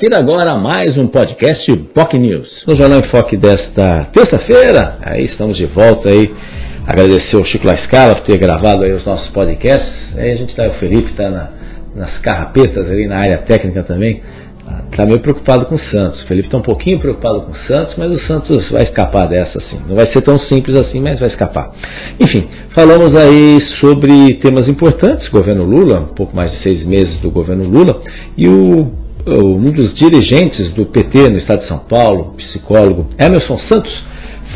Ter agora mais um podcast POC News. No Jornal em Foque desta terça-feira, aí estamos de volta aí. Agradecer ao Chico Lascala por ter gravado aí os nossos podcasts. Aí a gente tá, o Felipe está na, nas carrapetas ali na área técnica também. Está meio preocupado com o Santos. O Felipe está um pouquinho preocupado com o Santos, mas o Santos vai escapar dessa assim. Não vai ser tão simples assim, mas vai escapar. Enfim, falamos aí sobre temas importantes. Governo Lula, um pouco mais de seis meses do governo Lula, e o um dos dirigentes do PT no estado de São Paulo, psicólogo Emerson Santos,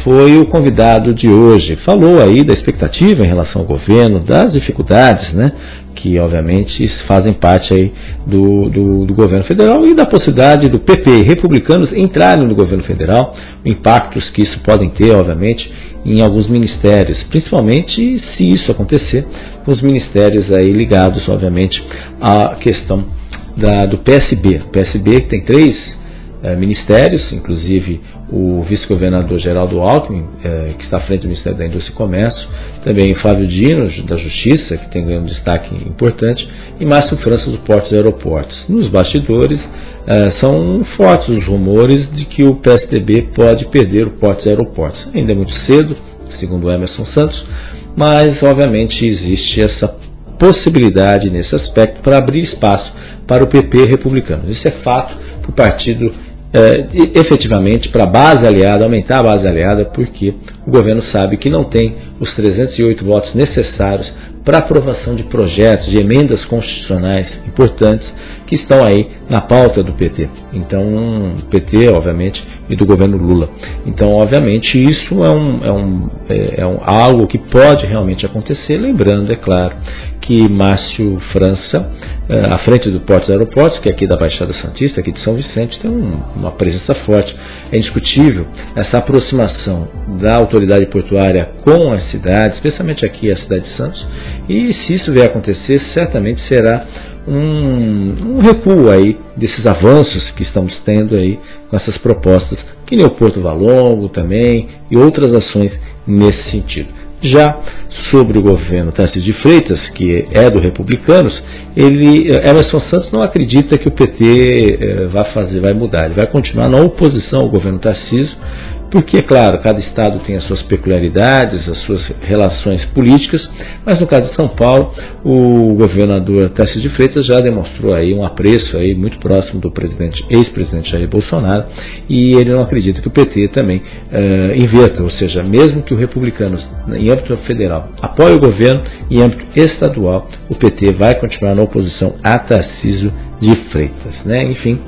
foi o convidado de hoje. Falou aí da expectativa em relação ao governo, das dificuldades, né, que obviamente fazem parte aí do, do, do governo federal e da possibilidade do PP e republicanos entrarem no governo federal, impactos que isso podem ter, obviamente, em alguns ministérios, principalmente se isso acontecer com os ministérios aí ligados, obviamente, à questão da, do PSB. O PSB que tem três é, ministérios, inclusive o vice-governador Geraldo Alckmin, é, que está à frente do Ministério da Indústria e Comércio, também Flávio Dino, da Justiça, que tem um destaque importante, e Márcio França, do Portos e Aeroportos. Nos bastidores, é, são fortes os rumores de que o PSDB pode perder o Portos e Aeroportos. Ainda é muito cedo, segundo Emerson Santos, mas obviamente existe essa possibilidade nesse aspecto para abrir espaço para o PP republicano. Isso é fato para o partido é, efetivamente para a base aliada, aumentar a base aliada, porque o governo sabe que não tem os 308 votos necessários para aprovação de projetos, de emendas constitucionais importantes que estão aí na pauta do PT. Então, do PT, obviamente, e do governo Lula. Então, obviamente, isso é, um, é, um, é, é um, algo que pode realmente acontecer, lembrando, é claro, que Márcio França, é, à frente do Portos e Aeroportos, que é aqui da Baixada Santista, aqui de São Vicente, tem um, uma presença forte. É indiscutível essa aproximação da autoridade portuária com as cidades, especialmente aqui a cidade de Santos, e se isso vier a acontecer, certamente será um, um recuo aí desses avanços que estamos tendo aí com essas propostas, que nem o Porto Valongo também e outras ações nesse sentido. Já sobre o governo Tarcísio de Freitas, que é do Republicanos, ele, Emerson Santos não acredita que o PT eh, vai fazer, vai mudar. Ele vai continuar na oposição ao governo Tarcísio, porque, claro, cada estado tem as suas peculiaridades, as suas relações políticas, mas no caso de São Paulo, o governador Tarcísio de Freitas já demonstrou aí um apreço aí muito próximo do presidente, ex-presidente Jair Bolsonaro, e ele não acredita que o PT também uh, inverta, ou seja, mesmo que o republicano, em âmbito federal, apoie o governo, em âmbito estadual, o PT vai continuar na oposição a Tarcísio de Freitas. Né? Enfim,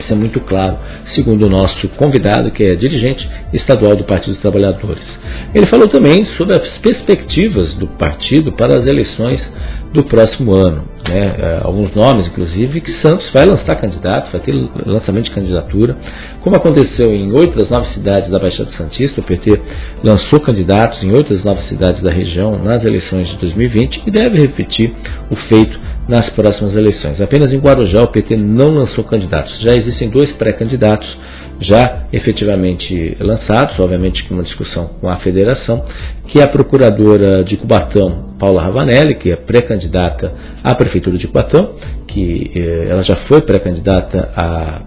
isso é muito claro, segundo o nosso convidado, que é dirigente estadual do Partido dos Trabalhadores. Ele falou também sobre as perspectivas do partido para as eleições do próximo ano. Né? É, alguns nomes, inclusive, que Santos vai lançar candidato, vai ter lançamento de candidatura. Como aconteceu em oito das nove cidades da Baixada Santista, o PT lançou candidatos em oito das nove cidades da região nas eleições de 2020 e deve repetir o feito nas próximas eleições. Apenas em Guarujá o PT não lançou candidatos. Já existem dois pré-candidatos já efetivamente lançados, obviamente com uma discussão com a federação, que a procuradora de Cubatão, Paula Ravanelli, que é pré-candidata à prefeitura de Cubatão, que eh, ela já foi pré-candidata há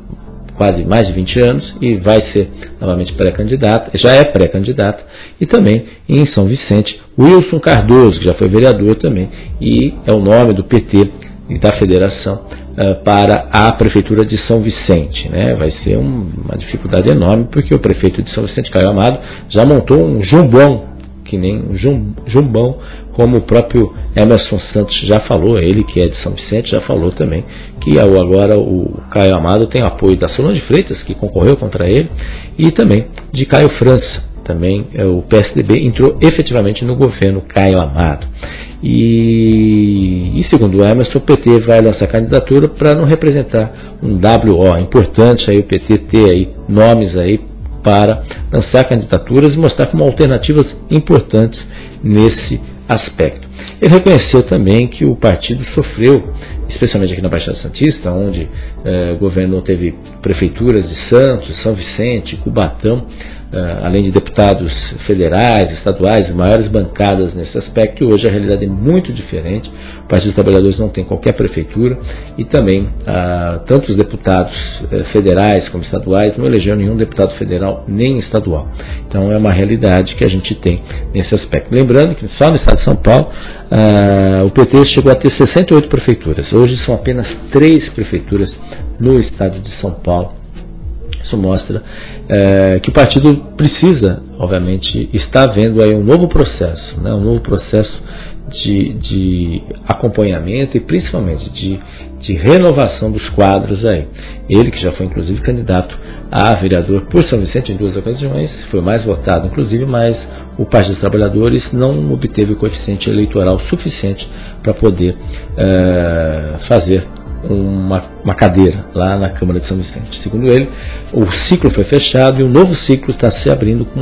quase mais de 20 anos e vai ser novamente pré-candidata, já é pré-candidata, e também em São Vicente, Wilson Cardoso, que já foi vereador também, e é o nome do PT e da federação uh, para a prefeitura de São Vicente. Né? Vai ser um, uma dificuldade enorme, porque o prefeito de São Vicente, Caio Amado, já montou um jumbão, que nem um jum, jumbão, como o próprio Emerson Santos já falou, ele que é de São Vicente já falou também, que agora o Caio Amado tem apoio da Solange Freitas, que concorreu contra ele, e também de Caio França, também é, o PSDB entrou efetivamente no governo Caio Amado. E, e, segundo o Emerson, o PT vai lançar candidatura para não representar um WO. É importante aí o PT ter aí nomes aí para lançar candidaturas e mostrar como alternativas importantes nesse aspecto. Ele reconheceu também que o partido sofreu especialmente aqui na Baixada Santista, onde eh, o governo teve prefeituras de Santos, São Vicente, Cubatão, além de deputados federais, estaduais, maiores bancadas nesse aspecto. Hoje a realidade é muito diferente. O Partido dos Trabalhadores não tem qualquer prefeitura e também ah, tanto os deputados eh, federais como estaduais não elegeu nenhum deputado federal nem estadual. Então é uma realidade que a gente tem nesse aspecto. Lembrando que só no estado de São Paulo ah, o PT chegou a ter 68 prefeituras. Hoje são apenas três prefeituras no estado de São Paulo isso mostra é, que o partido precisa, obviamente, está vendo aí um novo processo, né, um novo processo de, de acompanhamento e principalmente de, de renovação dos quadros aí. Ele que já foi inclusive candidato a vereador por São Vicente em duas ocasiões, foi mais votado inclusive, mas o Partido dos Trabalhadores não obteve o coeficiente eleitoral suficiente para poder é, fazer uma, uma, cadeira lá na Câmara de São Vicente. Segundo ele, o ciclo foi fechado e um novo ciclo está se abrindo com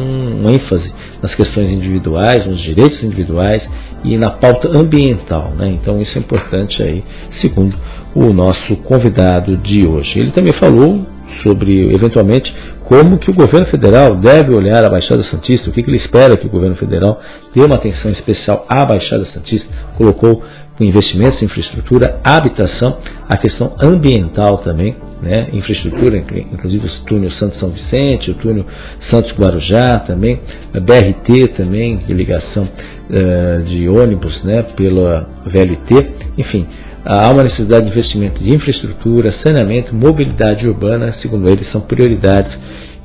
ênfase nas questões individuais, nos direitos individuais e na pauta ambiental. Né? Então isso é importante aí, segundo o nosso convidado de hoje. Ele também falou sobre, eventualmente, como que o governo federal deve olhar a Baixada Santista, o que, que ele espera que o governo federal dê uma atenção especial à Baixada Santista, colocou com investimentos em infraestrutura, habitação, a questão ambiental também, né, infraestrutura, inclusive o túnel Santos São Vicente, o túnel Santos Guarujá também, a BRT também, ligação uh, de ônibus né, pela VLT, enfim, há uma necessidade de investimento de infraestrutura, saneamento, mobilidade urbana, segundo ele, são prioridades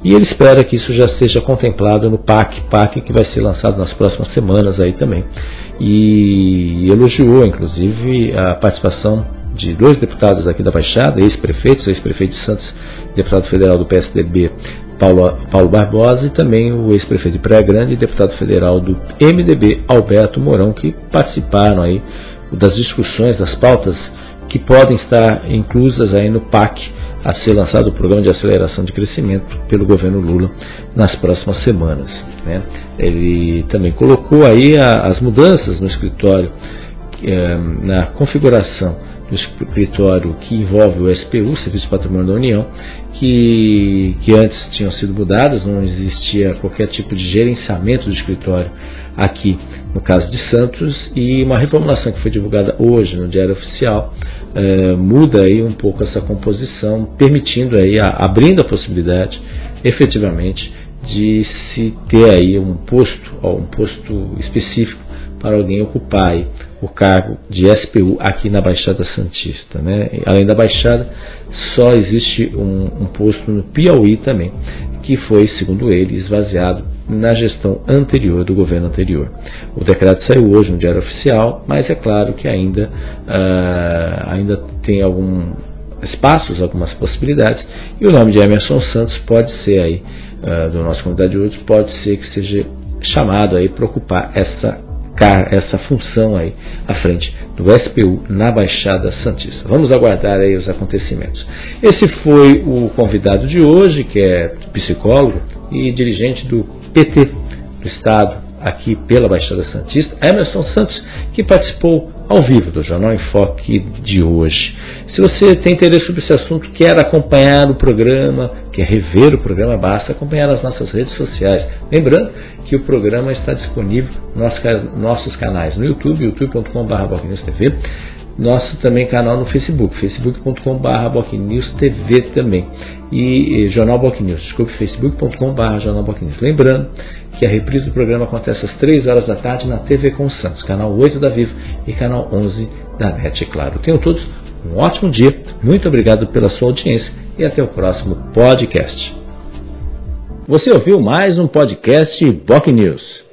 e ele espera que isso já seja contemplado no PAC, PAC que vai ser lançado nas próximas semanas aí também. E elogiou, inclusive, a participação de dois deputados aqui da Baixada, ex-prefeitos, ex-prefeito de Santos, deputado federal do PSDB, Paulo, Paulo Barbosa, e também o ex-prefeito de Praia Grande, deputado federal do MDB, Alberto Mourão, que participaram aí das discussões, das pautas que podem estar inclusas aí no PAC a ser lançado o programa de aceleração de crescimento pelo governo Lula nas próximas semanas. Né? Ele também colocou aí a, as mudanças no escritório, é, na configuração do escritório que envolve o SPU, Serviço Patrimônio da União, que, que antes tinham sido mudadas, não existia qualquer tipo de gerenciamento do escritório aqui no caso de Santos, e uma reformulação que foi divulgada hoje no Diário Oficial é, muda aí um pouco essa composição, permitindo aí, a, abrindo a possibilidade efetivamente de se ter aí um posto, um posto específico para alguém ocupar o cargo de SPU aqui na Baixada Santista. Né? Além da Baixada, só existe um, um posto no Piauí também, que foi, segundo ele, esvaziado na gestão anterior do governo anterior. O decreto saiu hoje no Diário Oficial, mas é claro que ainda, uh, ainda tem algum espaços, algumas possibilidades, e o nome de Emerson Santos pode ser aí, uh, do nosso comunidade de hoje, pode ser que seja chamado aí para ocupar essa essa função aí à frente do SPU na Baixada Santista. Vamos aguardar aí os acontecimentos. Esse foi o convidado de hoje, que é psicólogo e dirigente do PT do Estado aqui pela Baixada Santista, Emerson Santos, que participou ao vivo do Jornal em Foque de hoje. Se você tem interesse sobre esse assunto, quer acompanhar o programa, quer rever o programa, basta acompanhar as nossas redes sociais. Lembrando que o programa está disponível nos nossos canais no YouTube, youtube.com.br nosso também canal no Facebook, facebook.com.br TV também. E, e Jornal Bocnews, desculpe, facebook.com.br Jornal Bocnews. Lembrando que a reprise do programa acontece às 3 horas da tarde na TV com Santos, canal 8 da Vivo e canal 11 da NET, claro. Tenham todos um ótimo dia, muito obrigado pela sua audiência e até o próximo podcast. Você ouviu mais um podcast Boc News.